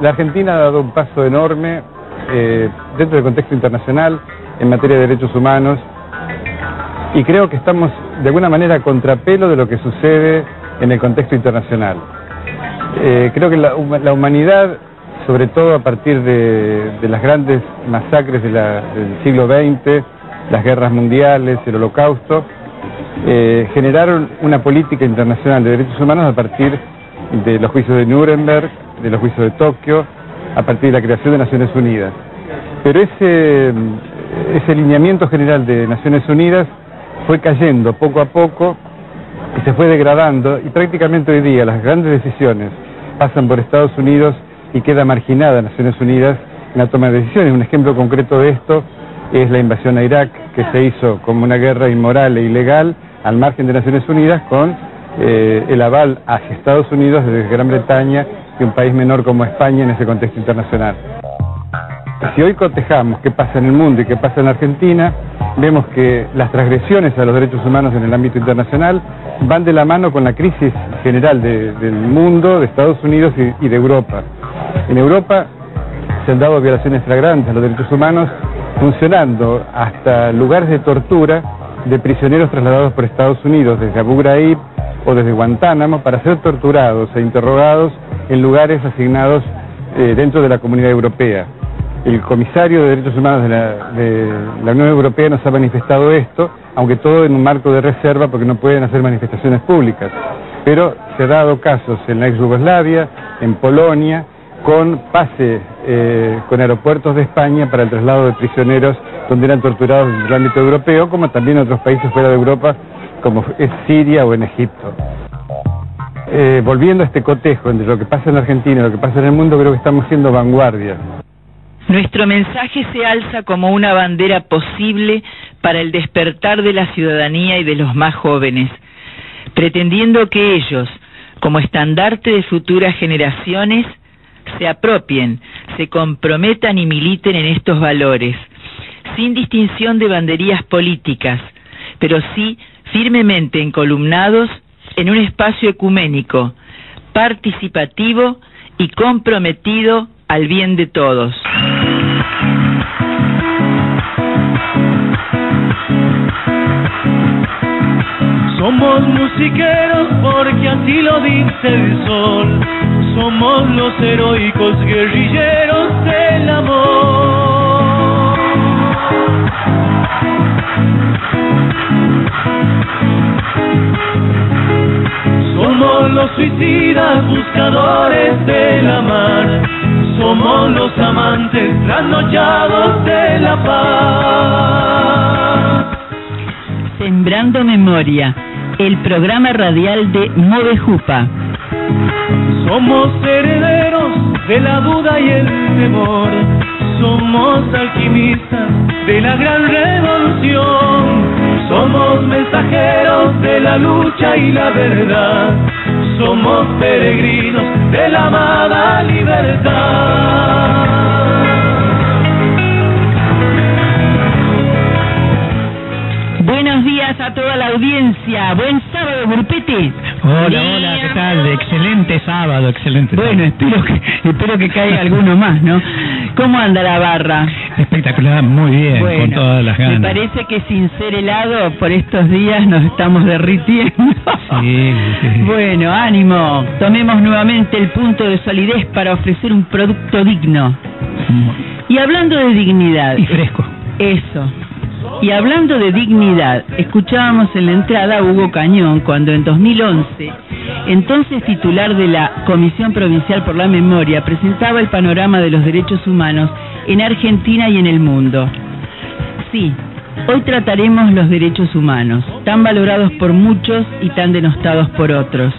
La Argentina ha dado un paso enorme eh, dentro del contexto internacional en materia de derechos humanos y creo que estamos de alguna manera a contrapelo de lo que sucede en el contexto internacional. Eh, creo que la, humanidad, sobre todo a partir de, las grandes masacres del siglo XX, las guerras mundiales, el holocausto, eh, generaron una política internacional de derechos humanos a partir de los juicios de Nuremberg, de los juicios de Tokio, a partir de la creación de Naciones Unidas. Pero ese, ese lineamiento general de Naciones Unidas fue cayendo poco a poco y se fue degradando y prácticamente hoy día las grandes decisiones pasan por Estados Unidos y queda marginada Naciones Unidas en la toma de decisiones. Un ejemplo concreto de esto es la invasión a Irak, que se hizo como una guerra inmoral e ilegal al margen de Naciones Unidas con eh, el aval hacia Estados Unidos desde Gran Bretaña y un país menor como España en ese contexto internacional. Si hoy cotejamos qué pasa en el mundo y qué pasa en Argentina, vemos que las transgresiones a los derechos humanos en el ámbito internacional van de la mano con la crisis general de, del mundo, de Estados Unidos y, y de Europa. En Europa se han dado violaciones flagrantes a los derechos humanos, funcionando hasta lugares de tortura de prisioneros trasladados por Estados Unidos desde Abu Ghraib o desde Guantánamo para ser torturados e interrogados en lugares asignados eh, dentro de la comunidad europea. El comisario de Derechos Humanos de la, Unión Europea nos ha manifestado esto, aunque todo en un marco de reserva porque no pueden hacer manifestaciones públicas. Pero se ha dado casos en la ex Yugoslavia, en Polonia, con pase eh, con aeropuertos de España para el traslado de prisioneros donde eran torturados en el ámbito europeo, como también en otros países fuera de Europa, como es Siria o en Egipto. Eh, volviendo a este cotejo entre lo que pasa en Argentina y lo que pasa en el mundo, creo que estamos siendo vanguardia. Nuestro mensaje se alza como una bandera posible para el despertar de la ciudadanía y de los más jóvenes, pretendiendo que ellos, como estandarte de futuras generaciones, se apropien, se comprometan y militen en estos valores, sin distinción de banderías políticas, pero sí firmemente encolumnados en un espacio ecuménico, participativo y comprometido al bien de todos. Somos musiqueros porque así lo dice el sol. Somos los heroicos guerrilleros del amor. Somos los suicidas buscadores de la mar. Somos los amantes trasnochados de la paz. Sembrando Memoria, el programa radial de Movejupa. Somos herederos de la duda y el temor. Somos alquimistas de la gran revolución. Somos mensajeros de la lucha y la verdad. Somos peregrinos de la amada libertad. Buenos días a toda la audiencia. Buen sábado, Grupete. Hola, hola, ¿qué tal? Excelente sábado, excelente Bueno, espero que, espero que caiga alguno más, ¿no? ¿Cómo anda la barra? Espectacular, muy bien, Bueno, con todas las ganas. Me parece que sin ser helado, por estos días nos estamos derritiendo. Sí, sí. Bueno, ánimo. Tomemos nuevamente el punto de solidez para ofrecer un producto digno. Y hablando de dignidad. Y fresco. Eso. Y hablando de dignidad, escuchábamos en la entrada a Hugo Cañón cuando en 2011, entonces titular de la Comisión Provincial por la Memoria, presentaba el panorama de los derechos humanos en Argentina y en el mundo. Sí, hoy trataremos los derechos humanos, tan valorados por muchos y tan denostados por otros.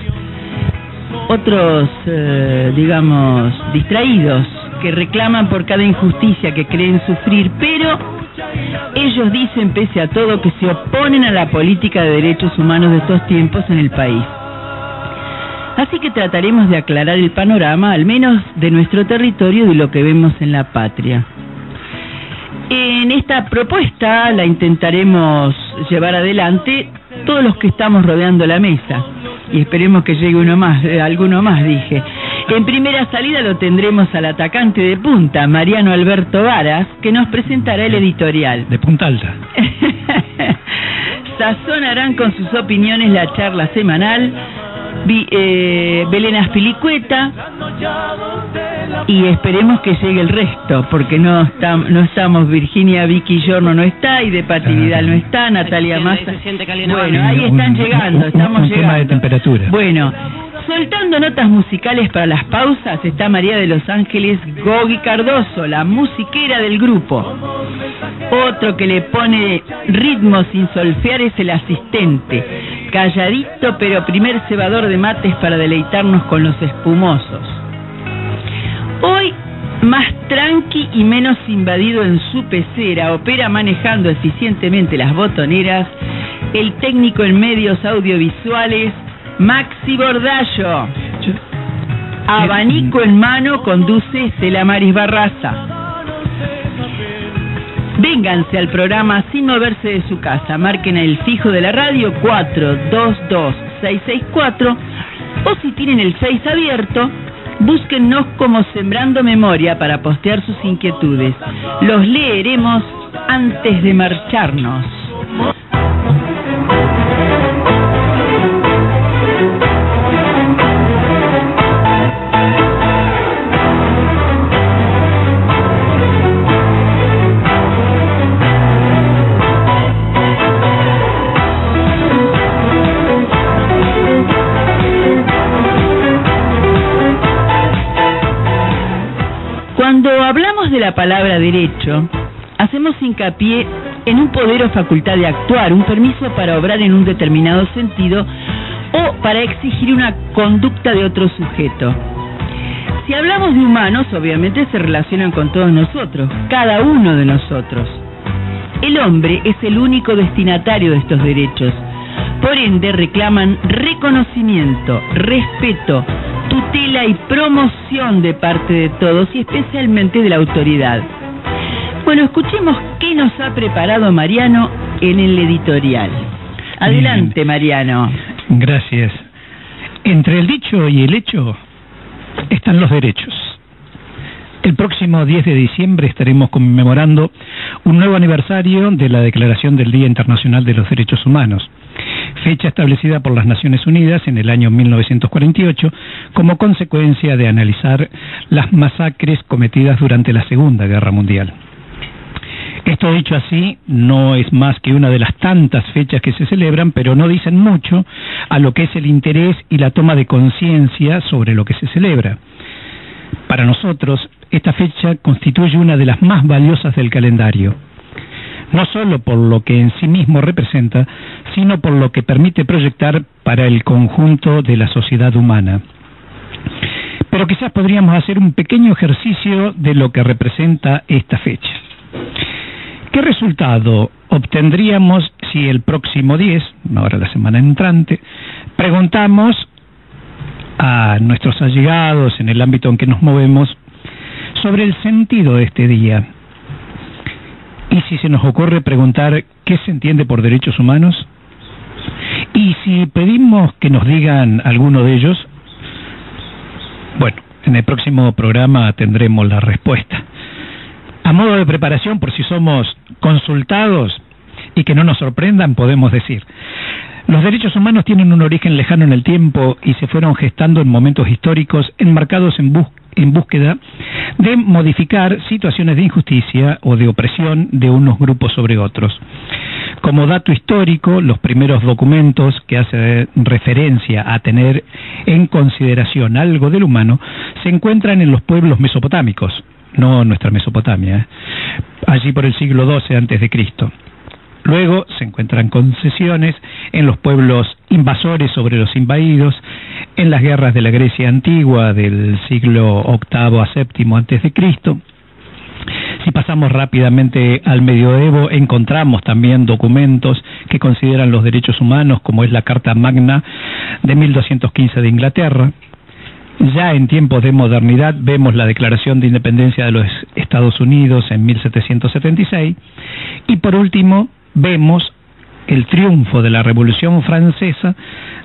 otros, eh, digamos, distraídos, que reclaman por cada injusticia que creen sufrir, pero ellos dicen, pese a todo, que se oponen a la política de derechos humanos de estos tiempos en el país. Así que trataremos de aclarar el panorama, al menos de nuestro territorio, de lo que vemos en la patria. En esta propuesta la intentaremos llevar adelante todos los que estamos rodeando la mesa y esperemos que llegue uno más, eh, alguno más, dije. En primera salida lo tendremos al atacante de punta, Mariano Alberto Varas, que nos presentará el editorial. De punta alta. Sazonarán con sus opiniones la charla semanal eh, Belén Aspilicueta y esperemos que llegue el resto, porque no no estamos, Virginia Vicky Giorno no está, y de Vidal no está, Natalia Massa. Bueno, ahí están llegando, estamos llegando. Tema de temperatura. Bueno, soltando notas musicales para las pausas está María de los Ángeles Gogi Cardoso, la musiquera del grupo. Otro que le pone ritmo sin solfear es el asistente, calladito pero primer cebador de mates para deleitarnos con los espumosos. Hoy, más tranqui y menos invadido en su pecera, opera manejando eficientemente las botoneras, el técnico en medios audiovisuales, Maxi Bordallo. Abanico en mano conduce Estela Maris Barraza. Vénganse al programa sin moverse de su casa. Marquen el fijo de la radio 422664 o si tienen el 6 abierto, búsquennos como Sembrando Memoria para postear sus inquietudes. Los leeremos antes de marcharnos. De la palabra derecho, hacemos hincapié en un poder o facultad de actuar, un permiso para obrar en un determinado sentido o para exigir una conducta de otro sujeto. Si hablamos de humanos, obviamente se relacionan con todos nosotros, cada uno de nosotros. El hombre es el único destinatario de estos derechos. Por ende, reclaman reconocimiento, respeto, tutela y promoción de parte de todos y especialmente de la autoridad. Bueno, escuchemos qué nos ha preparado Mariano en el editorial. Adelante, Mariano. Gracias. Entre el dicho y el hecho están los derechos. El próximo 10 de diciembre estaremos conmemorando un nuevo aniversario de la Declaración del Día Internacional de los Derechos Humanos fecha establecida por las Naciones Unidas en el año 1948 como consecuencia de analizar las masacres cometidas durante la Segunda Guerra Mundial. Esto dicho así, no es más que una de las tantas fechas que se celebran, pero no dicen mucho a lo que es el interés y la toma de conciencia sobre lo que se celebra. Para nosotros, esta fecha constituye una de las más valiosas del calendario no solo por lo que en sí mismo representa, sino por lo que permite proyectar para el conjunto de la sociedad humana. Pero quizás podríamos hacer un pequeño ejercicio de lo que representa esta fecha. ¿Qué resultado obtendríamos si el próximo 10, ahora la semana entrante, preguntamos a nuestros allegados en el ámbito en que nos movemos sobre el sentido de este día? ¿Y si se nos ocurre preguntar qué se entiende por derechos humanos? ¿Y si pedimos que nos digan alguno de ellos? Bueno, en el próximo programa tendremos la respuesta. A modo de preparación, por si somos consultados y que no nos sorprendan, podemos decir, los derechos humanos tienen un origen lejano en el tiempo y se fueron gestando en momentos históricos enmarcados en, en búsqueda de modificar situaciones de injusticia o de opresión de unos grupos sobre otros. Como dato histórico, los primeros documentos que hacen referencia a tener en consideración algo del humano se encuentran en los pueblos mesopotámicos, no nuestra Mesopotamia, ¿eh? allí por el siglo XII antes de Cristo Luego se encuentran concesiones en los pueblos invasores sobre los invadidos, en las guerras de la Grecia antigua del siglo VIII a VII antes de Cristo. Si pasamos rápidamente al medioevo, encontramos también documentos que consideran los derechos humanos, como es la Carta Magna de 1215 de Inglaterra. Ya en tiempos de modernidad vemos la Declaración de Independencia de los Estados Unidos en 1776 y por último vemos el triunfo de la Revolución Francesa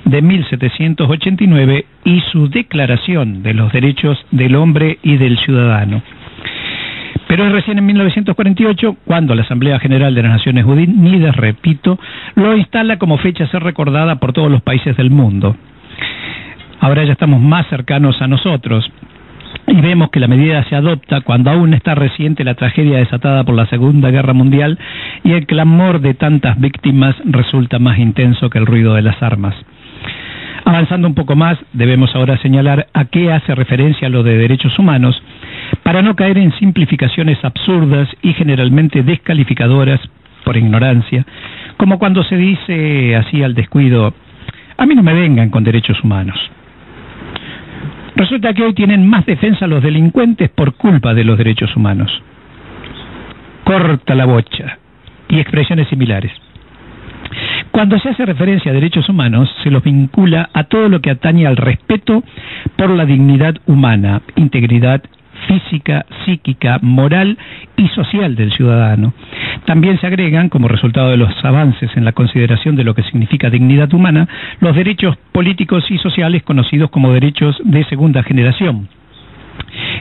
de 1789 y su Declaración de los Derechos del Hombre y del Ciudadano. Pero es recién en 1948 cuando la Asamblea General de las Naciones Unidas, repito, lo instala como fecha a ser recordada por todos los países del mundo. Ahora ya estamos más cercanos a nosotros y vemos que la medida se adopta cuando aún está reciente la tragedia desatada por la Segunda Guerra Mundial y el clamor de tantas víctimas resulta más intenso que el ruido de las armas. Avanzando un poco más, debemos ahora señalar a qué hace referencia lo de derechos humanos para no caer en simplificaciones absurdas y generalmente descalificadoras por ignorancia, como cuando se dice así al descuido, a mí no me vengan con derechos humanos. Resulta que hoy tienen más defensa los delincuentes por culpa de los derechos humanos. Corta la bocha y expresiones similares. Cuando se hace referencia a derechos humanos, se los vincula a todo lo que atañe al respeto por la dignidad humana, integridad física, psíquica, moral y social del ciudadano. También se agregan, como resultado de los avances en la consideración de lo que significa dignidad humana, los derechos políticos y sociales conocidos como derechos de segunda generación.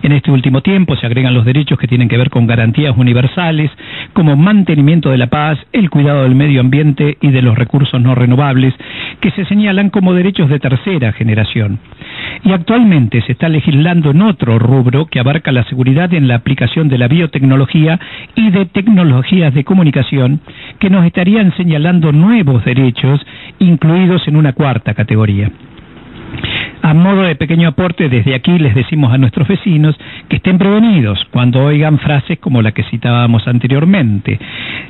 En este último tiempo se agregan los derechos que tienen que ver con garantías universales, como mantenimiento de la paz, el cuidado del medio ambiente y de los recursos no renovables, que se señalan como derechos de tercera generación. Y actualmente se está legislando en otro rubro que abarca la seguridad en la aplicación de la biotecnología y de tecnologías de comunicación, que nos estarían señalando nuevos derechos incluidos en una cuarta categoría. A modo de pequeño aporte, desde aquí les decimos a nuestros vecinos que estén prevenidos cuando oigan frases como la que citábamos anteriormente,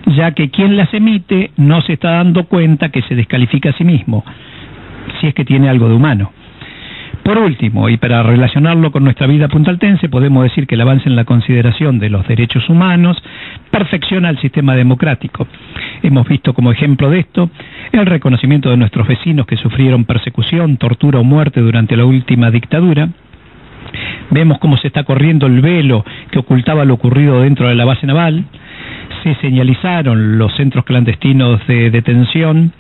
ya que quien las emite no se está dando cuenta que se descalifica a sí mismo, si es que tiene algo de humano. Por último, y para relacionarlo con nuestra vida puntaltense, podemos decir que el avance en la consideración de los derechos humanos perfecciona el sistema democrático. Hemos visto como ejemplo de esto el reconocimiento de nuestros vecinos que sufrieron persecución, tortura o muerte durante la última dictadura, Vemos cómo se está corriendo el velo que ocultaba lo ocurrido dentro de la base naval. Se señalizaron los centros clandestinos de detención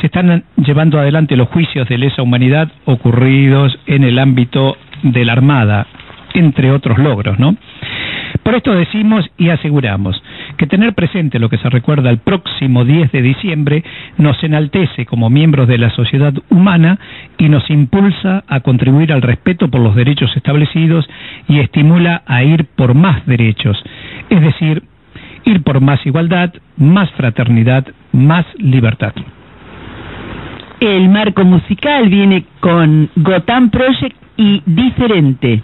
se están llevando adelante los juicios de lesa humanidad ocurridos en el ámbito de la Armada, entre otros logros, ¿no? Por esto decimos y aseguramos que tener presente lo que se recuerda el próximo 10 de diciembre nos enaltece como miembros de la sociedad humana y nos impulsa a contribuir al respeto por los derechos establecidos y estimula a ir por más derechos, es decir, ir por más igualdad, más fraternidad, más libertad. El marco musical viene con Gotham Project y Diferente.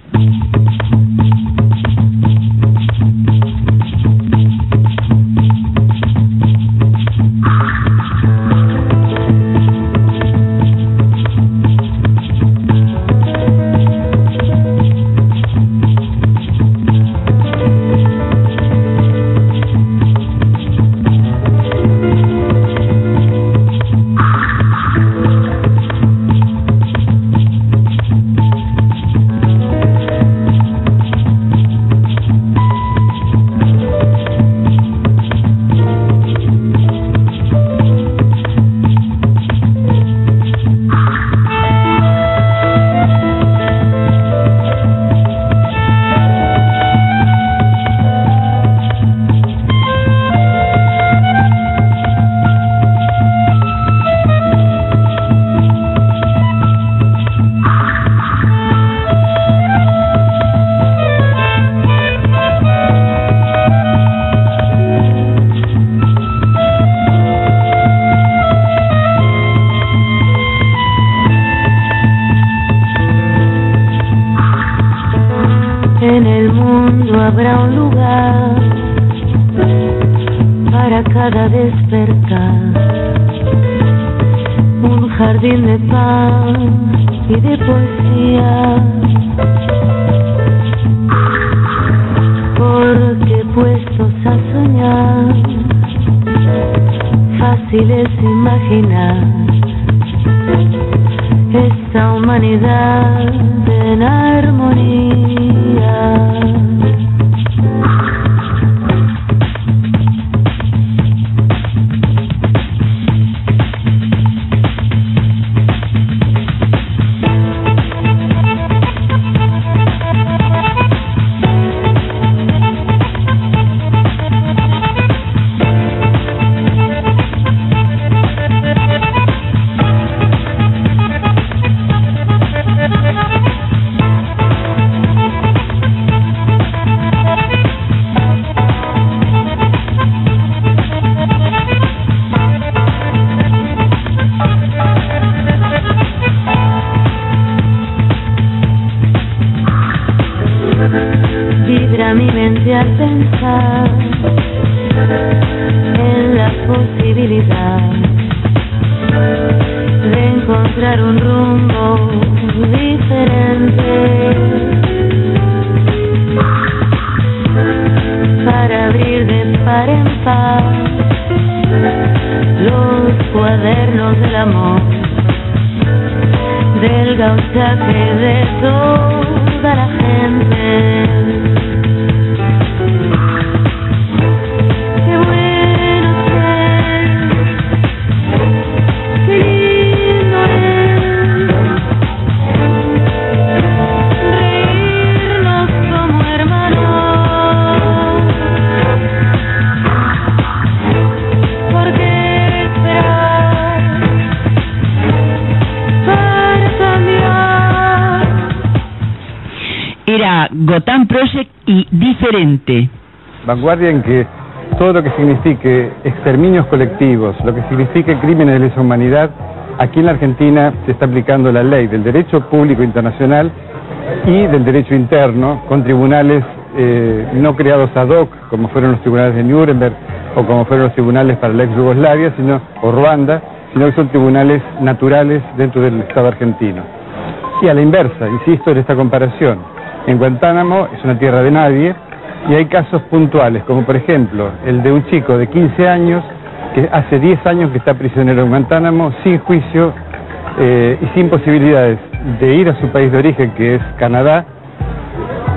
pensar en la posibilidad de encontrar un rumbo diferente para abrir de par en par los cuadernos del amor del gauchaje Vanguardia en que todo lo que signifique exterminios colectivos, lo que signifique crímenes de lesa humanidad, aquí en la Argentina se está aplicando la ley del derecho público internacional y del derecho interno con tribunales eh, no creados ad hoc, como fueron los tribunales de Nuremberg o como fueron los tribunales para la ex Yugoslavia, sino, o Ruanda, sino que son tribunales naturales dentro del Estado argentino. Y a la inversa, insisto en esta comparación, en Guantánamo es una tierra de nadie, y hay casos puntuales, como por ejemplo el de un chico de 15 años que hace 10 años que está prisionero en Guantánamo sin juicio eh, y sin posibilidades de ir a su país de origen, que es Canadá,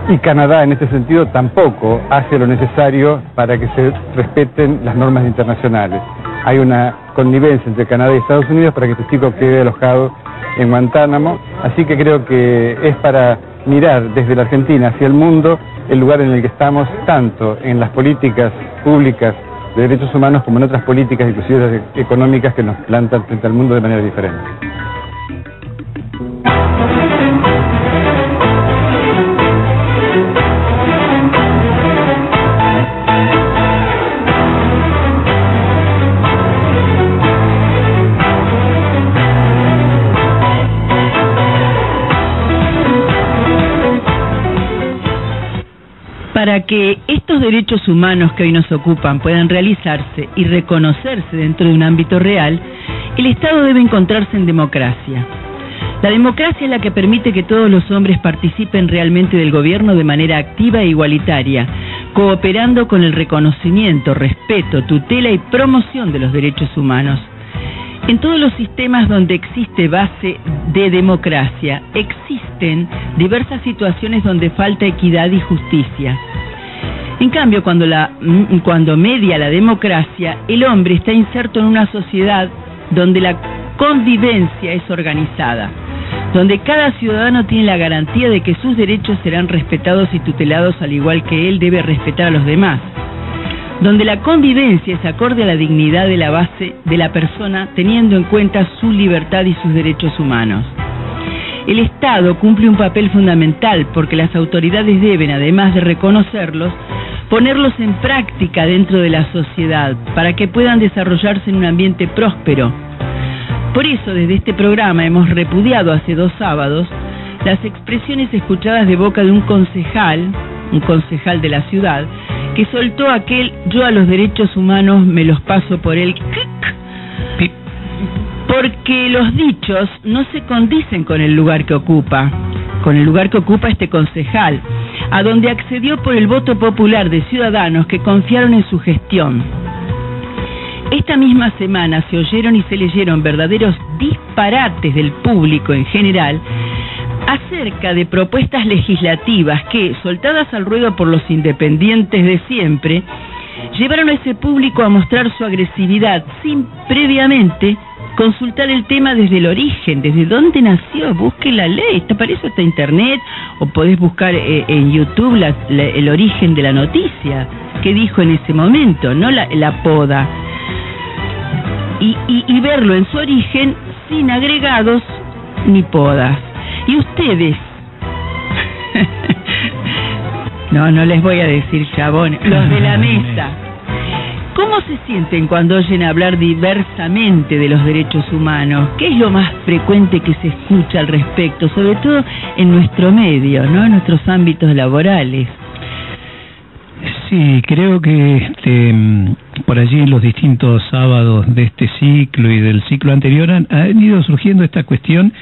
y Canadá en este sentido tampoco hace lo necesario para que se respeten las normas internacionales. Hay una connivencia entre Canadá y Estados Unidos para que este chico quede alojado en Guantánamo, así que creo que es para mirar desde la Argentina hacia el mundo el lugar en el que estamos, tanto en las políticas públicas de derechos humanos como en otras políticas, inclusive económicas, que nos plantan frente al mundo de manera diferente. Para que estos derechos humanos que hoy nos ocupan puedan realizarse y reconocerse dentro de un ámbito real, el Estado debe encontrarse en democracia. La democracia es la que permite que todos los hombres participen realmente del gobierno de manera activa e igualitaria, cooperando con el reconocimiento, respeto, tutela y promoción de los derechos humanos. En todos los sistemas donde existe base de democracia, existen diversas situaciones donde falta equidad y justicia. En cambio, cuando, mm, cuando media la democracia, el hombre está inserto en una sociedad donde la convivencia es organizada, donde cada ciudadano tiene la garantía de que sus derechos serán respetados y tutelados al igual que él debe respetar a los demás, donde la convivencia es acorde a la dignidad de la base de la persona teniendo en cuenta su libertad y sus derechos humanos. El Estado cumple un papel fundamental porque las autoridades deben, además de reconocerlos, ponerlos en práctica dentro de la sociedad para que puedan desarrollarse en un ambiente próspero. Por eso, desde este programa hemos repudiado hace dos sábados las expresiones escuchadas de boca de un concejal, un concejal de la ciudad, que soltó aquel yo a los derechos humanos me los paso por el porque los dichos no se condicen con el lugar que ocupa, con el lugar que ocupa este concejal, a donde accedió por el voto popular de ciudadanos que confiaron en su gestión. Esta misma semana se oyeron y se leyeron verdaderos disparates del público en general acerca de propuestas legislativas que, soltadas al ruedo por los independientes de siempre, llevaron a ese público a mostrar su agresividad sin previamente consultar el tema desde el origen, desde dónde nació, busque la ley, está para eso está internet, o podés buscar eh, en YouTube el origen de la noticia, qué dijo en ese momento, no la, poda, y verlo en su origen sin agregados ni podas. Y ustedes, no, no les voy a decir chabones, los de la mesa. ¿Cómo se sienten cuando oyen hablar diversamente de los derechos humanos? ¿Qué es lo más frecuente que se escucha al respecto, sobre todo en nuestro medio, ¿no? en nuestros ámbitos laborales? Sí, creo que este, mm, por allí en los distintos sábados de este ciclo y del ciclo anterior han, han ido surgiendo esta cuestión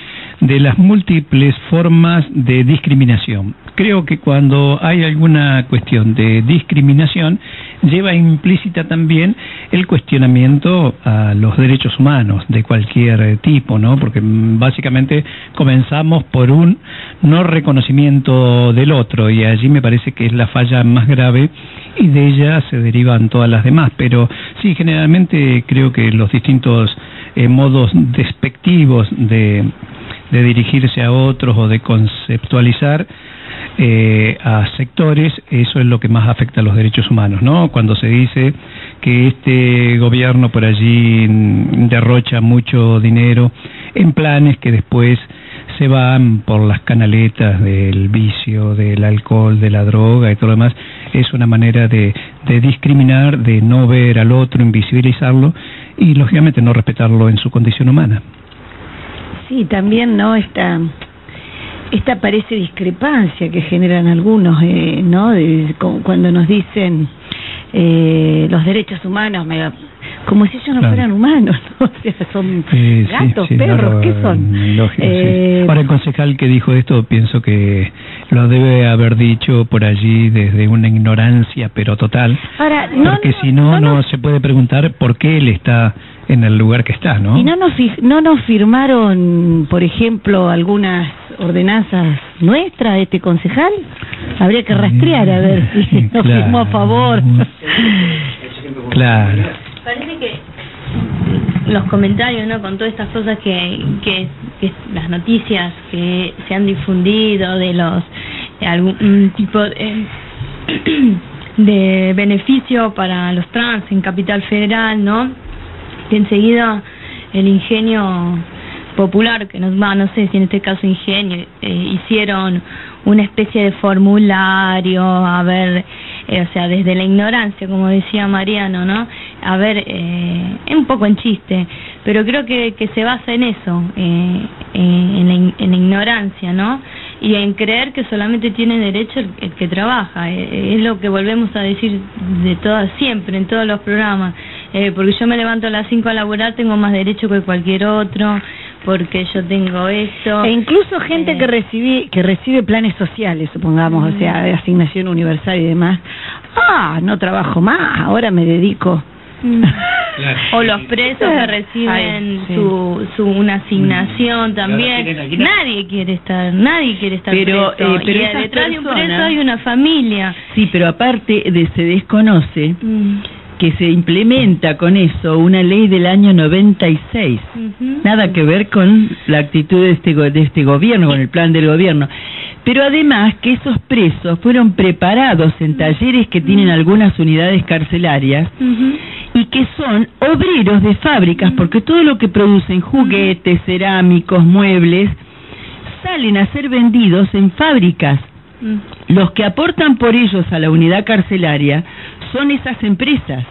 de las múltiples formas de discriminación. Creo que cuando hay alguna cuestión de discriminación lleva implícita también el cuestionamiento a los derechos humanos de cualquier tipo, ¿no? Porque básicamente comenzamos por un no reconocimiento del otro y allí me parece que es la falla más grave y de ella se derivan todas las demás. Pero sí, generalmente creo que los distintos eh, modos despectivos de, de dirigirse a otros o de conceptualizar eh, a sectores, eso es lo que más afecta a los derechos humanos, ¿no? Cuando se dice que este gobierno por allí derrocha mucho dinero en planes que después se van por las canaletas del vicio, del alcohol, de la droga y todo lo demás, es una manera de, de discriminar, de no ver al otro, invisibilizarlo y lógicamente no respetarlo en su condición humana. Sí, también, ¿no? Esta, esta parece discrepancia que generan algunos, eh, ¿no? De- cu- cuando nos dicen eh, los derechos humanos, me- como si ellos no Claro. fueran humanos, ¿no? O sea, son Eh, gatos, sí, perros, no, ¿qué son? lógico, sí. Eh, Ahora el concejal que dijo esto pienso que lo debe haber dicho por allí desde una ignorancia pero total, Ahora, no, porque si no, no, nos- se puede preguntar por qué él está en el lugar que está, ¿no? ¿Y no nos, no nos firmaron, por ejemplo, algunas ordenanzas nuestras de este concejal? Habría que rastrear a ver si nos Claro. firmó a favor. Claro. Parece que los comentarios, ¿no? Con todas estas cosas que, que, las noticias que se han difundido de los de algún tipo de, de beneficio para los trans en Capital Federal, ¿no? Que enseguida el ingenio popular, que nos va, no sé si en este caso ingenio, eh, hicieron una especie de formulario, a ver, eh, o sea, desde la ignorancia, como decía Mariano, ¿no? A ver, eh, es un poco en chiste, pero creo que, que se basa en eso, eh, eh, en, la, en la ignorancia, ¿no? Y en creer que solamente tiene derecho el, que trabaja, es lo que volvemos a decir de todas, siempre, en todos los programas, porque yo me levanto a las 5 a laburar, tengo más derecho que cualquier otro, porque yo tengo esto. E incluso gente Eh, que recibe que recibe planes sociales, supongamos, o sea, de asignación universal y demás. Ah, no trabajo más, ahora me dedico. Mm. O los presos que reciben Ay, sí. su, su una asignación también. tienen aguinaldo. Nadie quiere estar, nadie quiere estar Pero, preso. eh, pero y detrás de un preso hay una familia. Sí, pero aparte de se desconoce Mm. Que se implementa con eso una ley del año 96. Ujú. Nada que ver con la actitud de este, de este gobierno, con el plan del gobierno. Pero además que esos presos fueron preparados en talleres que tienen algunas unidades carcelarias y que son obreros de fábricas, porque todo lo que producen, juguetes, cerámicos, muebles, salen a ser vendidos en fábricas. Los que aportan por ellos a la unidad carcelaria son esas empresas.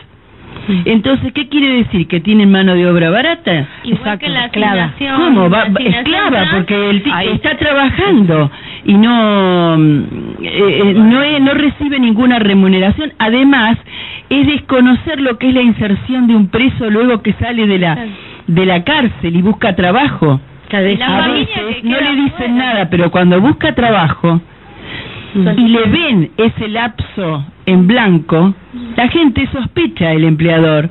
Entonces, ¿qué quiere decir? ¿Que tienen mano de obra barata? Igual que la esclava. ¿Cómo? Va, la esclava, porque el Ahí. está trabajando. y no mm, eh, no, es- no recibe ninguna remuneración. Además, es desconocer lo que es la inserción de un preso luego que sale de la de la cárcel y busca trabajo. La A veces no le dicen nada, pero cuando busca trabajo y le ven ese lapso en blanco, la gente sospecha el empleador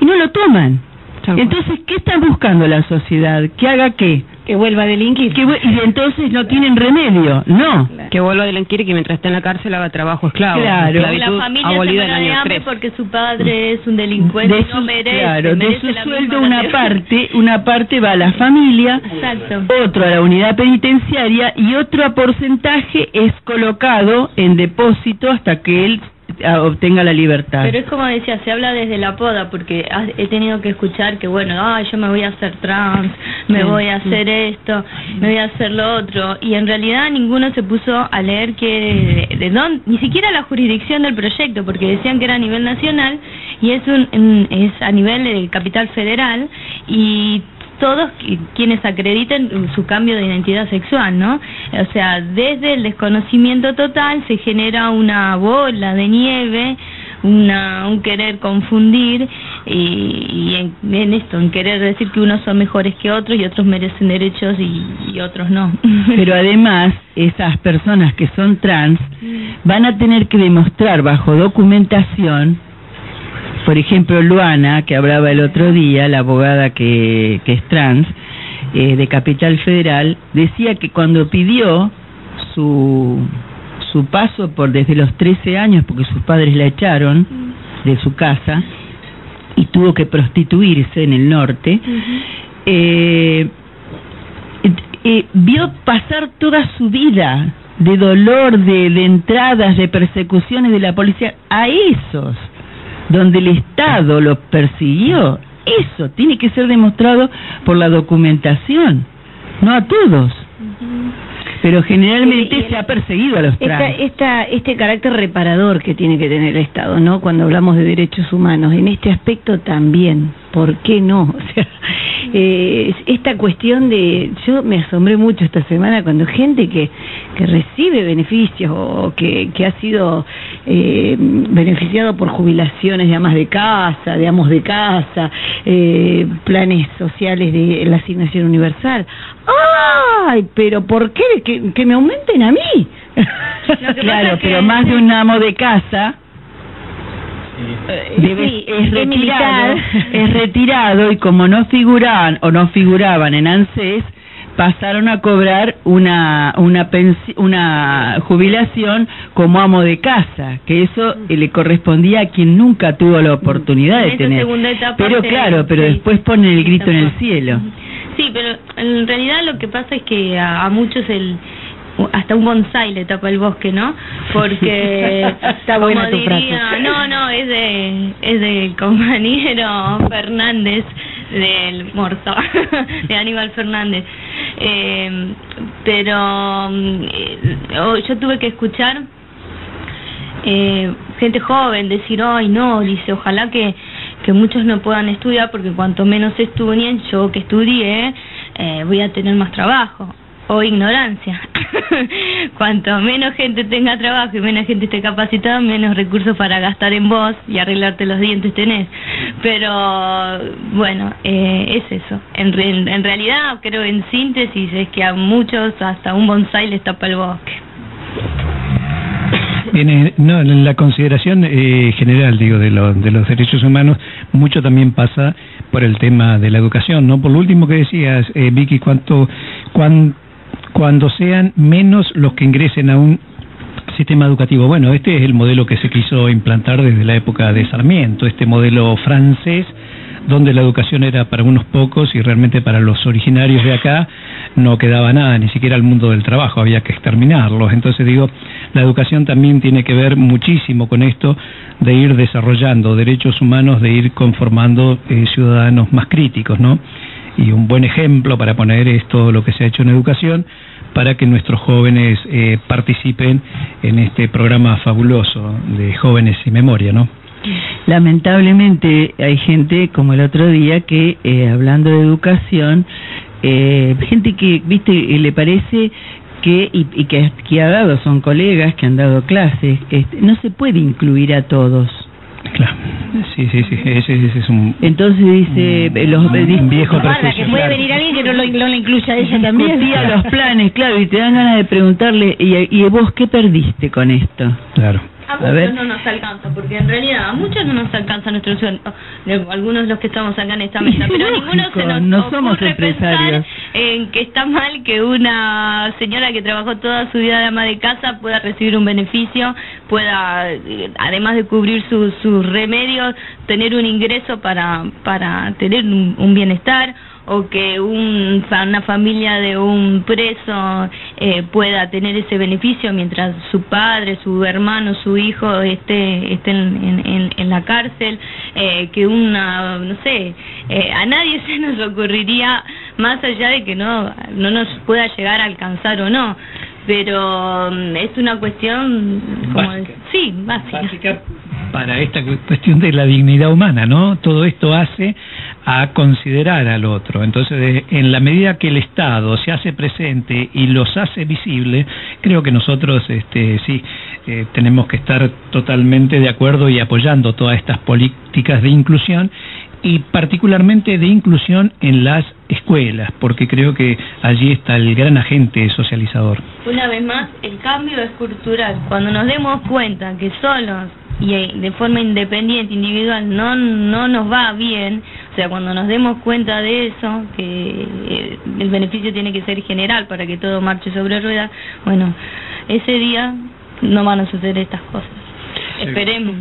y no lo toman. Entonces, ¿qué están buscando la sociedad? ¿Que haga qué? Que vuelva a delinquir. Que y entonces no tienen remedio. No. Que vuelva a delinquir y que mientras esté en la cárcel haga trabajo esclavo. Claro. la Esclavitud familia abolida se en de hambre 3. porque su padre es un delincuente de y no merece, claro, de su la sueldo una parte, una parte va a la familia, Exacto. otro a la unidad penitenciaria y otro porcentaje es colocado en depósito hasta que él obtenga la libertad. Pero es como decía, se habla desde la poda, porque he tenido que escuchar que, bueno, ah, yo me voy a hacer trans, me Sí, voy a hacer esto, me voy a hacer lo otro, y en realidad ninguno se puso a leer que, de, de dónde, ni siquiera la jurisdicción del proyecto, porque decían que era a nivel nacional, y es, un, es a nivel de capital federal, y todos qui- quienes acrediten su cambio de identidad sexual, ¿no? O sea, desde el desconocimiento total se genera una bola de nieve, una, un querer confundir y, y en, en esto, en querer decir que unos son mejores que otros y otros merecen derechos y, y otros no. Pero además, esas personas que son trans van a tener que demostrar bajo documentación, por ejemplo, Luana, que hablaba el otro día, la abogada que, que es trans, eh, de Capital Federal, decía que cuando pidió su, su paso por desde los 13 años, porque sus padres la echaron de su casa, y tuvo que prostituirse en el norte, eh, eh, vio pasar toda su vida de dolor, de, de entradas, de persecuciones de la policía a esos, donde el Estado los persiguió. Eso tiene que ser demostrado por la documentación, no a todos. Pero generalmente se ha perseguido a los Esta, trans. esta, este carácter reparador que tiene que tener el Estado, ¿no? Cuando hablamos de derechos humanos, en este aspecto también, ¿por qué no? O sea, eh, esta cuestión de, yo me asombré mucho esta semana cuando gente que, que recibe beneficios o que, que ha sido eh, beneficiado por jubilaciones de amas de casa, de amos de casa, eh, planes sociales de la asignación universal. ¡Ay! Pero ¿por qué? Que, que me aumenten a mí. Claro, pero más de un amo de casa debe- Sí, es retirado, es retirado y como no figuraban o no figuraban en ANSES, pasaron a cobrar una una pensi- una jubilación como amo de casa, que eso eh, le correspondía a quien nunca tuvo la oportunidad de tener. Pero claro, pero después ponen el grito en el cielo. Sí, pero en realidad lo que pasa es que a, a muchos el hasta un bonsai le tapa el bosque, ¿no? Porque Está buena como tu frase. diría, no, no, es de es del compañero Fernández del Morso, de Aníbal Fernández. Eh, pero mm, eh, oh, yo tuve que escuchar eh, gente joven decir, ay no, dice, ojalá que, que muchos no puedan estudiar porque cuanto menos estudien, yo que estudié, eh, voy a tener más trabajo. O ignorancia. Cuanto menos gente tenga trabajo y menos gente esté capacitada, menos recursos para gastar en vos y arreglarte los dientes tenés. Pero bueno, eh, es eso. En, re- en realidad, creo en síntesis, es que a muchos hasta un bonsai les tapa el bosque. No, en la consideración eh, general, digo, de, lo- de los derechos humanos, mucho también pasa por el tema de la educación, ¿no? Por lo último que decías, eh, Vicky, cuánto, cuán- cuando sean menos los que ingresen a un sistema educativo. Bueno, este es el modelo que se quiso implantar desde la época de Sarmiento, este modelo francés donde la educación era para unos pocos y realmente para los originarios de acá no quedaba nada, ni siquiera el mundo del trabajo, había que exterminarlos. Entonces digo, la educación también tiene que ver muchísimo con esto de ir desarrollando derechos humanos, de ir conformando eh, ciudadanos más críticos, ¿no? Y un buen ejemplo para poner es todo lo que se ha hecho en educación para que nuestros jóvenes eh, participen en este programa fabuloso de jóvenes y memoria, ¿no? Lamentablemente hay gente como el otro día que eh, hablando de educación, eh, gente que, viste, le parece que y, y que, que ha dado son colegas que han dado clases este, no se puede incluir a todos Claro. Sí, sí, sí. Ese, ese es un. entonces dice un- los un viejo Guarda, que puede venir alguien que no lo, no la incluya a ella también. discutía los planes claro y te dan ganas de preguntarle y, y vos qué perdiste con esto Claro. A A muchos ver. no nos alcanza, porque en realidad a muchos no nos alcanza nuestro sueldo. Algunos de los que estamos acá en esta mesa, pero Lógico, ninguno se nos no somos empresarios. En que está mal que una señora que trabajó toda su vida de ama de casa pueda recibir un beneficio, pueda, eh, además de cubrir sus sus remedios, tener un ingreso para, para tener un, bienestar o que un, una familia de un preso eh, pueda tener ese beneficio mientras su padre, su hermano, su hijo esté, esté en- en la cárcel, eh, que una, no sé, eh, a nadie se nos ocurriría, más allá de que no, no nos pueda llegar a alcanzar o no, pero mm, es una cuestión como Básica. sí, básica. básica para esta cu- cuestión de la dignidad humana, ¿no? Todo esto hace a considerar al otro. Entonces, de- en la medida que el Estado se hace presente y los hace visibles, creo que nosotros, este, sí, eh, tenemos que estar totalmente de acuerdo y apoyando todas estas políticas de inclusión y particularmente de inclusión en las escuelas, porque creo que allí está el gran agente socializador. Una vez más, el cambio es cultural. Cuando nos demos cuenta que solos y eh, de forma independiente, individual, no, no nos va bien, o sea, cuando nos demos cuenta de eso, que eh, el beneficio tiene que ser general para que todo marche sobre ruedas, bueno, ese día no van a suceder estas cosas. Esperemos.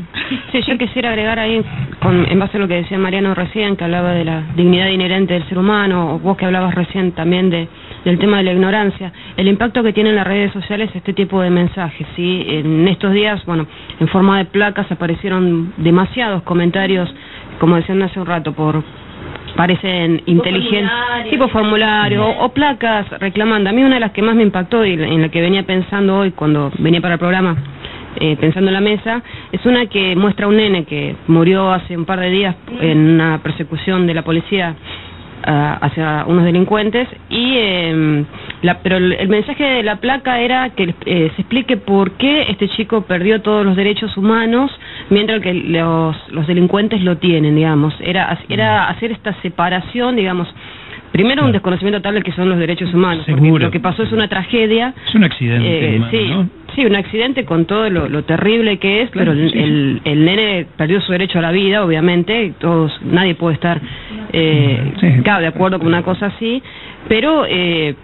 Sí, yo quisiera agregar ahí, con, en base a lo que decía Mariano recién, que hablaba de la dignidad inherente del ser humano, o vos que hablabas recién también de, del tema de la ignorancia, el impacto que tienen las redes sociales este tipo de mensajes. ¿sí? En estos días, bueno, en forma de placas aparecieron demasiados comentarios, como decían hace un rato, por parecen inteligentes, tipo formulario o, o placas reclamando. A mí una de las que más me impactó y en la que venía pensando hoy cuando venía para el programa, eh, pensando en la mesa, es una que muestra a un nene que murió hace un par de días en una persecución de la policía ah, hacia unos delincuentes y eh, la, pero el, el mensaje de la placa era que eh, se explique por qué este chico perdió todos los derechos humanos mientras que los, los delincuentes lo tienen digamos. Era era hacer esta separación digamos primero un desconocimiento tal de que son los derechos humanos porque lo que pasó es una tragedia Es un accidente. eh, humano, sí, ¿no? sí, un accidente con todo lo, lo terrible que es, pero el, sí. el, el nene perdió su derecho a la vida, obviamente, todos, nadie puede estar, eh, Sí. claro, de acuerdo con una cosa así, pero eh,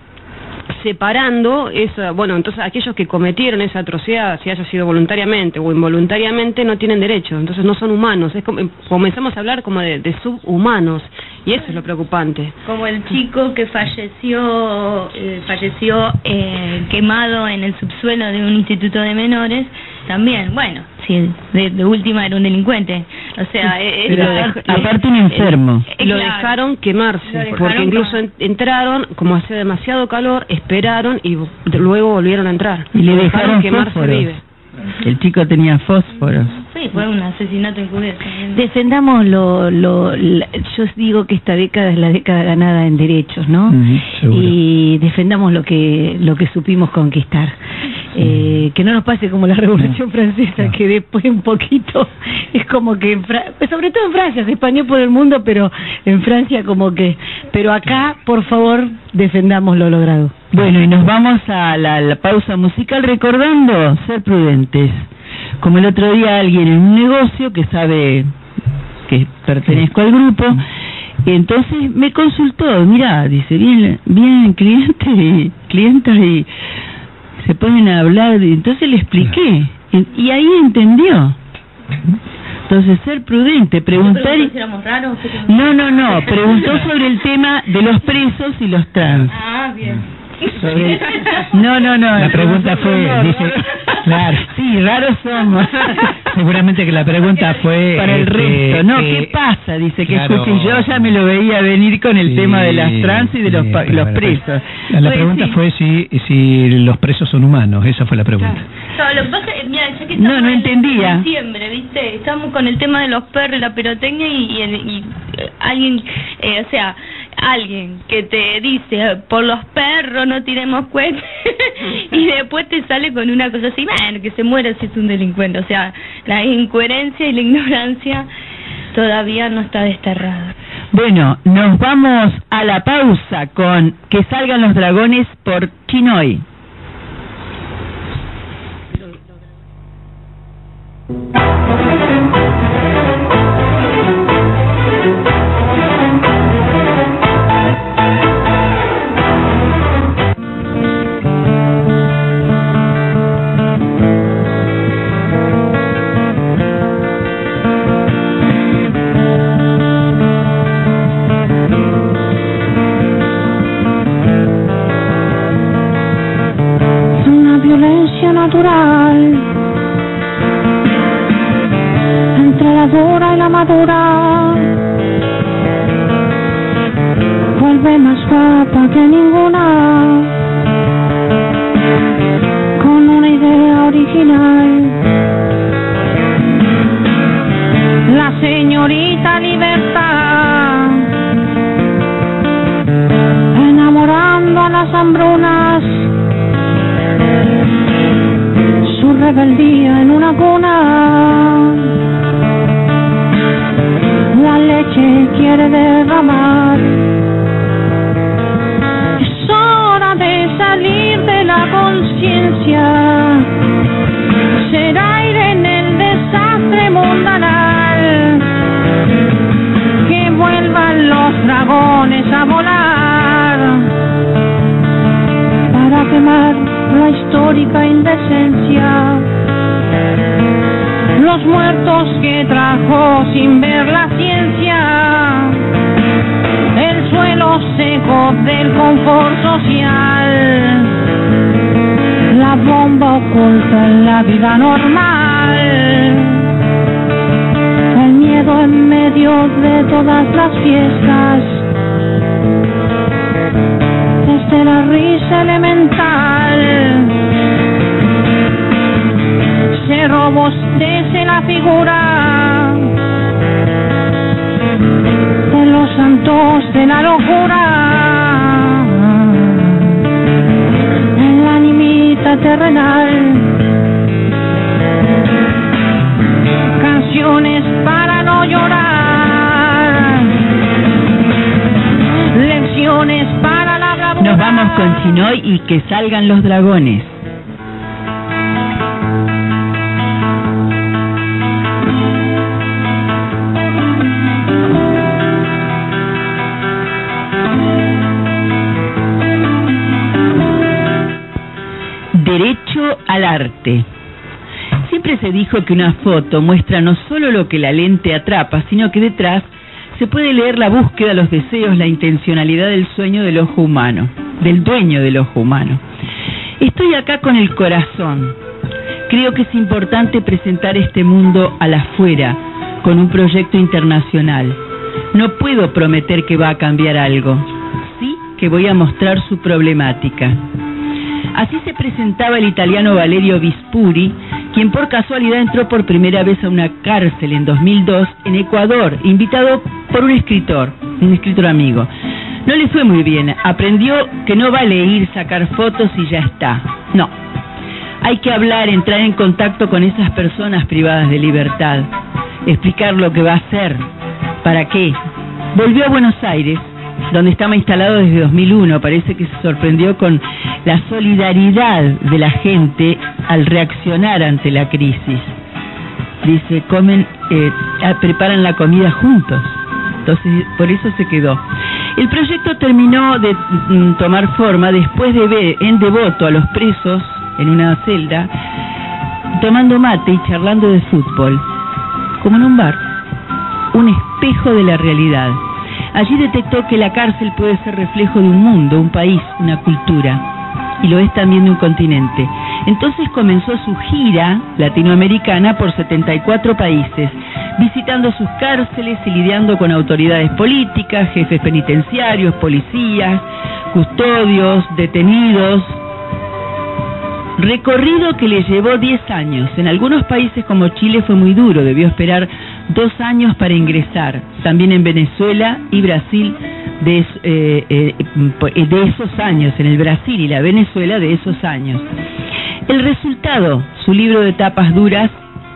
separando esa, bueno, entonces aquellos que cometieron esa atrocidad, si haya sido voluntariamente o involuntariamente, no tienen derecho, entonces no son humanos, es comenzamos a hablar como de, de subhumanos, y eso es lo preocupante. Como el chico que falleció, eh, falleció eh, quemado en el subsuelo de un instituto de menores, también, bueno, sí, de, de última era un delincuente. O sea, eh, esta- aparte- un enfermo. lo claro. dejaron quemarse, Lo dejaron porque incluso en- entraron, como hacía demasiado calor, esperaron y luego volvieron a entrar. y le dejaron quemarse fósforos vive. el chico tenía fósforos Sí, fue un asesinato encubierto. Defendamos lo, lo, la- yo digo que esta década es la década ganada en derechos, ¿no? Seguro. y defendamos lo que lo que supimos conquistar. Eh, que no nos pase como la Revolución Francesa, que después un poquito es como que, en Fra- sobre todo en Francia, se expandió por el mundo, pero en Francia como que, pero acá, por favor, defendamos lo logrado. Bueno, y nos vamos a la, la pausa musical recordando ser prudentes. Como el otro día alguien en un negocio que sabe que pertenezco al grupo, y entonces me consultó, mira, dice, bien, bien cliente y clientas y se pueden hablar, y entonces le expliqué, y, ahí entendió. Entonces, ser prudente, preguntar... y-? No, no, no, preguntó sobre el tema de los presos y los trans. Ah, bien. No, no, no. La pregunta fue, dice, claro. Sí, raros somos. Seguramente que la pregunta fue Para el resto. No, que- ¿qué pasa? Dice que claro. escuche, yo ya me lo veía venir con el Sí, tema de las trans y de los, sí, los presos. La, la Pues pregunta sí. fue si, si los presos son humanos, esa fue la pregunta. No, lo que pasa es, mira, ya que No, no en entendía. diciembre, ¿viste? Estamos con el tema de los perros, la pirotecnia y, y, el- y, eh, alguien, eh, o sea, alguien que te dice por los perros no tiremos cohetes y después te sale con una cosa así, bueno, que se muera si es un delincuente. O sea, la incoherencia y la ignorancia todavía no está desterrada. Bueno, nos vamos a la pausa con Que salgan los dragones por Chinoy. Histórica indecencia. Los muertos que trajo sin ver la ciencia, el suelo seco del confort social, la bomba oculta en la vida normal, el miedo en medio de todas las fiestas desde la risa elemental. Se robustece la figura de los santos de la locura. En la animita terrenal. Canciones para no llorar. Lecciones para la bravura. Nos vamos con Chinoy y Que salgan los dragones. Al arte. Siempre se dijo que una foto muestra no solo lo que la lente atrapa, sino que detrás se puede leer la búsqueda, los deseos, la intencionalidad del sueño del ojo humano, del dueño del ojo humano. Estoy acá con el corazón. Creo que es importante presentar este mundo a la afuera, con un proyecto internacional. No puedo prometer que va a cambiar algo, sí que voy a mostrar su problemática. Así se presentaba el italiano Valerio Vispuri, quien por casualidad entró por primera vez a una cárcel en 2002 en Ecuador, invitado por un escritor, un escritor amigo. No le fue muy bien, aprendió que no vale ir, sacar fotos y ya está. No, hay que hablar, entrar en contacto con esas personas privadas de libertad, explicar lo que va a hacer, para qué. Volvió a Buenos Aires, donde estaba instalado desde 2001. Parece que se sorprendió con la solidaridad de la gente al reaccionar ante la crisis. Dice, comen, eh, ah, preparan la comida juntos. Entonces, por eso se quedó. El proyecto terminó de mm, tomar forma después de ver en devoto a los presos en una celda, tomando mate y charlando de fútbol, como en un bar, un espejo de la realidad. Allí detectó que la cárcel puede ser reflejo de un mundo, un país, una cultura, y lo es también de un continente. Entonces comenzó su gira latinoamericana por 74 países, visitando sus cárceles y lidiando con autoridades políticas, jefes penitenciarios, policías, custodios, detenidos. Recorrido que le llevó 10 años. En algunos países como Chile fue muy duro, debió esperar dos años para ingresar. También en Venezuela y Brasil eh, eh, de esos años, en el Brasil y la Venezuela de esos años. El resultado, su libro de tapas duras,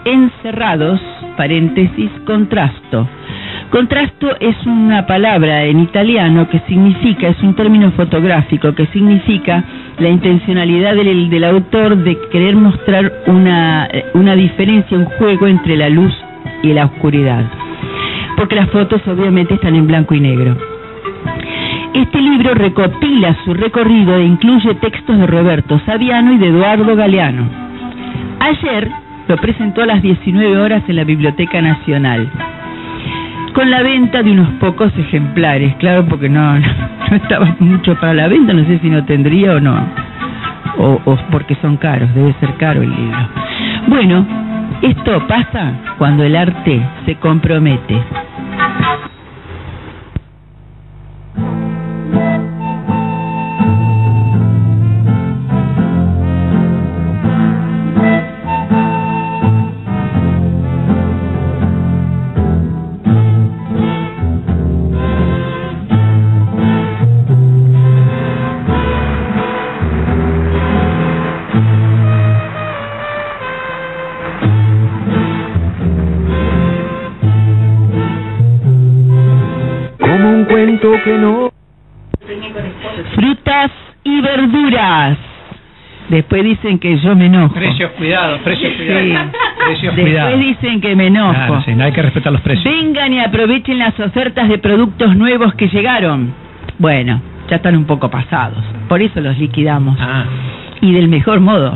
Encerrados, paréntesis, contrasto. Contrasto es una palabra en italiano que significa, es un término fotográfico que significa la intencionalidad del, del autor de querer mostrar una, eh, una diferencia, un juego entre la luz y la oscuridad. Porque las fotos obviamente están en blanco y negro. Este libro recopila su recorrido e incluye textos de Roberto Saviano y de Eduardo Galeano. Ayer lo presentó a las 19 horas en la Biblioteca Nacional, con la venta de unos pocos ejemplares, claro, porque no, no estaba mucho para la venta, no sé si no tendría o no, o, o porque son caros, debe ser caro el libro. Bueno, esto pasa cuando el arte se compromete. Que no. Frutas y verduras. Después dicen que yo me enojo. Precios cuidados, precios Sí. cuidados. Precios Después dicen que me enojo. Claro, sí, no hay que respetar los precios. Vengan y aprovechen las ofertas de productos nuevos que llegaron. Bueno, ya están un poco pasados. Por eso los liquidamos. Ah, Y del mejor modo.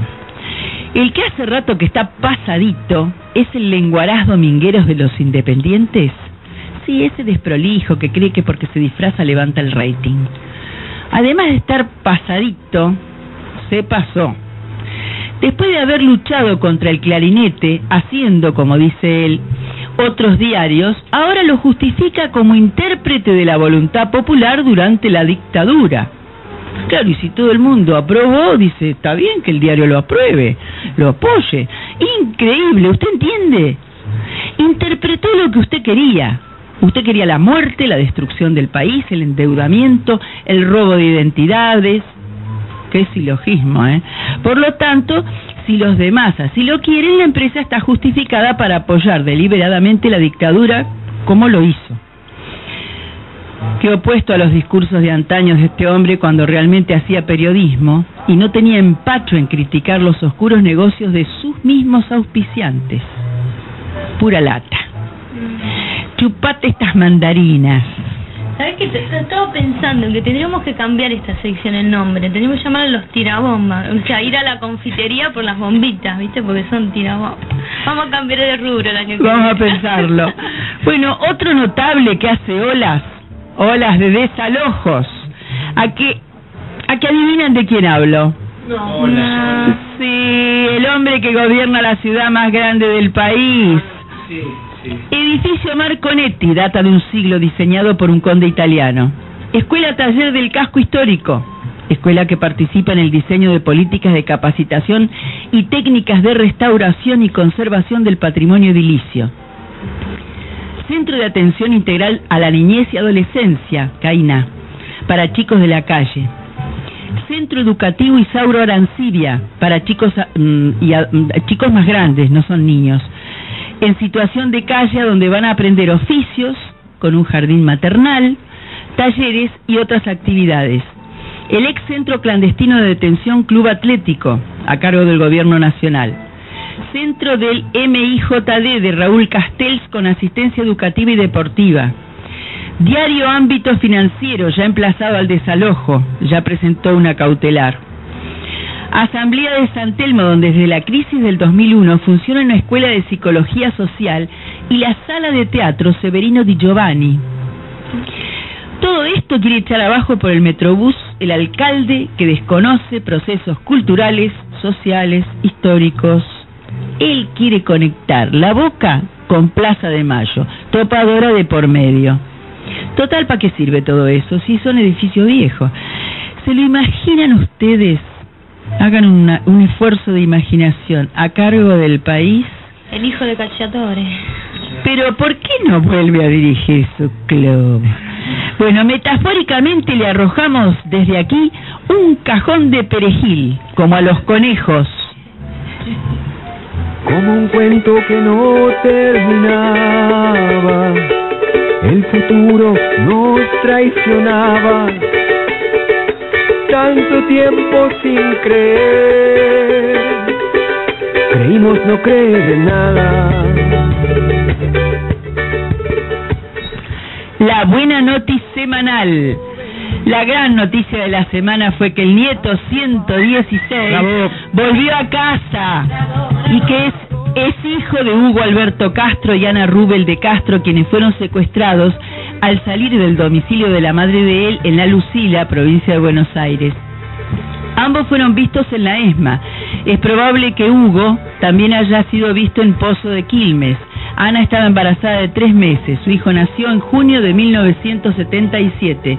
El que hace rato que está pasadito es el lenguaraz domingueros de los independientes. Sí, ese desprolijo que cree que porque se disfraza levanta el rating. Además de estar pasadito, se pasó. Después de haber luchado contra el clarinete, haciendo, como dice él, otros diarios, ahora lo justifica como intérprete de la voluntad popular durante la dictadura. Claro, y si todo el mundo aprobó, dice, está bien que el diario lo apruebe, lo apoye. Increíble, ¿usted entiende? Interpretó lo que usted quería. Usted quería la muerte, la destrucción del país, el endeudamiento, el robo de identidades. Qué silogismo, ¿eh? Por lo tanto, si los demás así lo quieren, la empresa está justificada para apoyar deliberadamente la dictadura como lo hizo. Qué opuesto a los discursos de antaños de este hombre cuando realmente hacía periodismo y no tenía empacho en criticar los oscuros negocios de sus mismos auspiciantes. Pura lata. Chupate estas mandarinas. ¿Sabes te Estaba pensando en que tendríamos que cambiar esta sección el nombre. Tendríamos que llamar a los tirabombas. O sea, ir a la confitería por las bombitas, ¿viste? Porque son tirabombas. Vamos a cambiar de rubro la que Vamos a pensarlo. Bueno, otro notable que hace olas, olas de desalojos. ¿A que, a que adivinan de quién hablo? No. Sí, el hombre que gobierna la ciudad más grande del país. Edificio Marconetti, data de un siglo diseñado por un conde italiano. Escuela Taller del Casco Histórico. Escuela que participa en el diseño de políticas de capacitación y técnicas de restauración y conservación del patrimonio edilicio. Centro de Atención Integral a la Niñez y Adolescencia, CAINA, para chicos de la calle. Centro Educativo Isauro Arancibia, para chicos, mm, y mm, chicos más grandes, no son niños. En situación de calle donde van a aprender oficios, con un jardín maternal, talleres y otras actividades. El ex Centro Clandestino de Detención Club Atlético, a cargo del Gobierno Nacional. Centro del MIJD de Raúl Castells con asistencia educativa y deportiva. Diario Ámbito Financiero, ya emplazado al desalojo, ya presentó una cautelar. Asamblea de San Telmo, donde desde la crisis del 2001 funciona una escuela de psicología social y la sala de teatro Severino Di Giovanni. Todo esto quiere echar abajo por el Metrobús el alcalde que desconoce procesos culturales, sociales, históricos. Él quiere conectar la boca con Plaza de Mayo, topadora de por medio. Total, ¿para qué sirve todo eso? Si son edificios viejos. ¿Se lo imaginan ustedes? Hagan una- un esfuerzo de imaginación a cargo del país. El hijo de Cacciatore. Pero ¿por qué no vuelve a dirigir su club? Bueno, metafóricamente le arrojamos desde aquí un cajón de perejil, como a los conejos. Como un cuento que no terminaba, el futuro nos traicionaba. Tanto tiempo sin creer, creímos no creer en nada. La buena noticia semanal. La gran noticia de la semana fue que el nieto 116 volvió a casa y que es, es hijo de Hugo Alberto Castro y Ana Rubel de Castro, quienes fueron secuestrados al salir del domicilio de la madre de él en la Lucila, provincia de Buenos Aires. Ambos fueron vistos en la ESMA. Es probable que Hugo también haya sido visto en Pozo de Quilmes. Ana estaba embarazada de tres meses. Su hijo nació en junio de 1977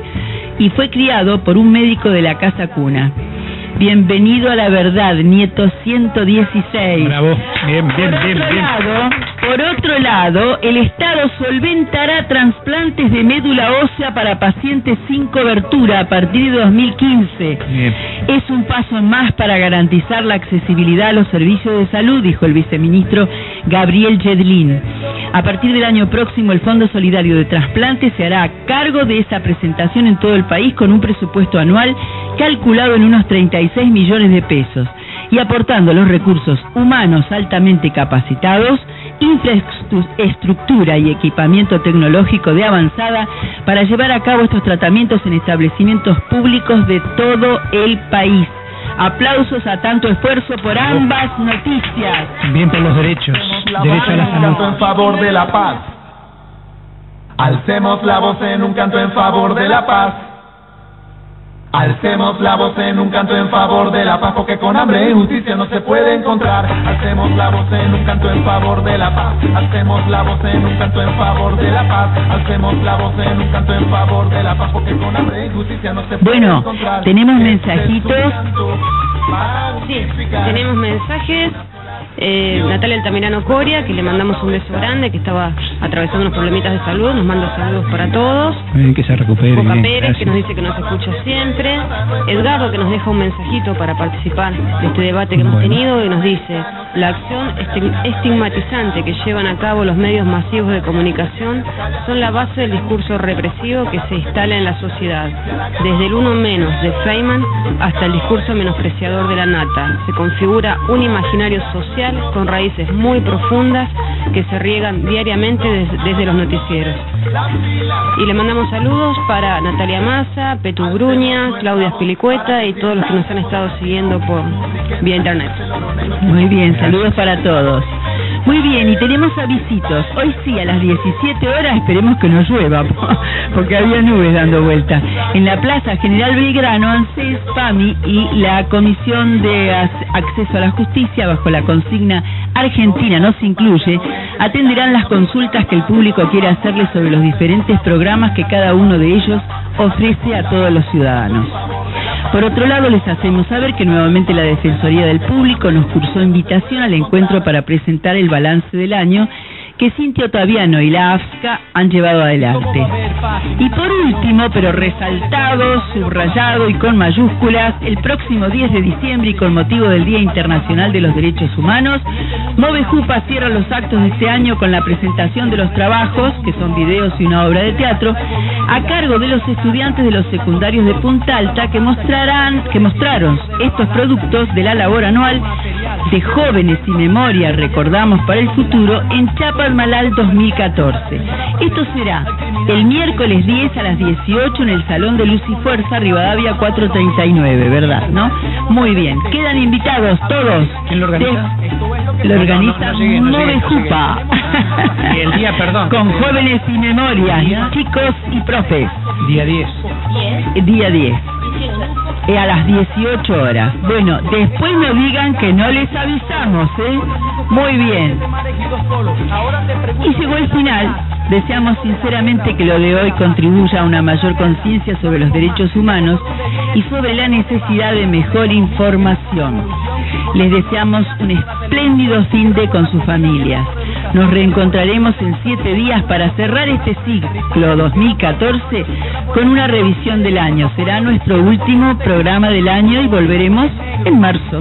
y fue criado por un médico de la casa cuna. Bienvenido a la verdad, nieto 116. Bravo, bien, bien, por bien, otro bien. Lado, por otro lado, el Estado solventará trasplantes de médula ósea para pacientes sin cobertura a partir de 2015. Bien. Es un paso más para garantizar la accesibilidad a los servicios de salud, dijo el viceministro Gabriel Jedlin. A partir del año próximo, el Fondo Solidario de Trasplantes se hará cargo de esa presentación en todo el país con un presupuesto anual calculado en unos 36 millones de pesos y aportando los recursos humanos altamente capacitados, infraestructura y equipamiento tecnológico de avanzada para llevar a cabo estos tratamientos en establecimientos públicos de todo el país. Aplausos a tanto esfuerzo por ambas noticias. Bien por los derechos. Derecho a la un canto salud. en favor de la paz. Alcemos la voz en un canto en favor de la paz. Alcemos la voz en un canto en favor de la paz, porque con hambre y justicia no se puede encontrar. Alcemos la voz en un canto en favor de la paz. Alcemos la voz en un canto en favor de la paz. Alcemos la voz en un canto en favor de la paz, porque con hambre y justicia no se puede Bueno, encontrar. tenemos Este mensajitos. canto para Sí, tenemos mensajes. Eh, Natalia Altamirano Coria, que le mandamos un beso grande, que estaba atravesando unos problemitas de salud, nos manda saludos para todos. Bien, que se recupere. Boca bien, Pérez, que nos dice que nos escucha siempre. Edgardo, que nos deja un mensajito para participar de este debate que hemos tenido y nos dice, la acción estig- estigmatizante que llevan a cabo los medios masivos de comunicación son la base del discurso represivo que se instala en la sociedad. Desde el uno menos de Feynman hasta el discurso menospreciador de la nata. Se configura un imaginario social con raíces muy profundas que se riegan diariamente des- desde los noticieros. Y le mandamos saludos para Natalia Massa, Petu Bruña, Claudia Spilicueta y todos los que nos han estado siguiendo por vía internet. Muy bien, saludos para todos. Muy bien, y tenemos avisitos. Hoy sí, a las 17 horas, esperemos que no llueva, porque había nubes dando vuelta. En la Plaza General Belgrano, ANSES, PAMI y la Comisión de Ac- Acceso a la Justicia, bajo la consigna Argentina no se incluye, atenderán las consultas que el público quiere hacerle sobre los diferentes programas que cada uno de ellos ofrece a todos los ciudadanos. Por otro lado, les hacemos saber que nuevamente la Defensoría del Público nos cursó invitación al encuentro para presentar el balance del año que Cintia Otaviano y la AFSCA han llevado adelante. Y por último, pero resaltado, subrayado y con mayúsculas, el próximo 10 de diciembre y con motivo del Día Internacional de los Derechos Humanos, Movejupa cierra los actos de este año con la presentación de los trabajos, que son videos y una obra de teatro, a cargo de los estudiantes de los secundarios de Punta Alta que mostrarán, que mostraron estos productos de la labor anual de jóvenes y memoria, recordamos para el futuro, en Chapalmalal 2014. Esto será el miércoles 10 a las 18 en el Salón de Luz y Fuerza, Rivadavia 439, ¿verdad? ¿No? Muy bien. Quedan invitados todos. ¿Quién lo organiza? De- lo organiza No, no llegué, no llegué, no Movejupa. Y el día, perdón. Con jóvenes y memoria, chicos y profes. Día 10. Día 10. Eh, a las 18 horas. Bueno, después no digan que no les avisamos, ¿eh? Muy bien. Y llegó el final. Deseamos sinceramente que lo de hoy contribuya a una mayor conciencia sobre los derechos humanos y sobre la necesidad de mejor información. Les deseamos un espléndido fin de con sus familias. Nos reencontraremos en siete días para cerrar este ciclo 2014 con una revisión del año. Será nuestro último programa del año y volveremos en marzo.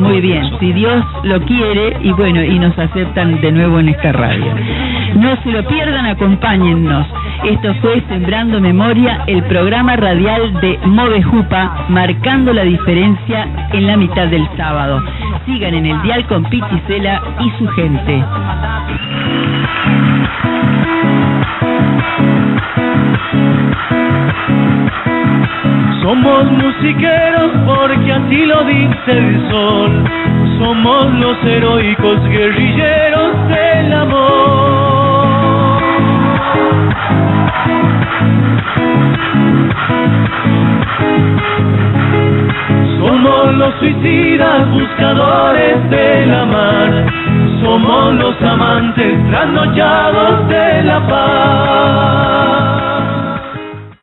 Muy bien, si Dios lo quiere y bueno, y nos aceptan de nuevo en esta radio. No se lo pierdan, acompáñennos. Esto fue Sembrando Memoria, el programa radial de Movejupa, marcando la diferencia en la mitad del sábado. Sigan en el dial con Pichicela y su gente. Somos musiqueros porque así lo dice el sol. Somos los heroicos guerrilleros del amor. Somos los suicidas buscadores de la mar. Somos los amantes trasnochados de la paz.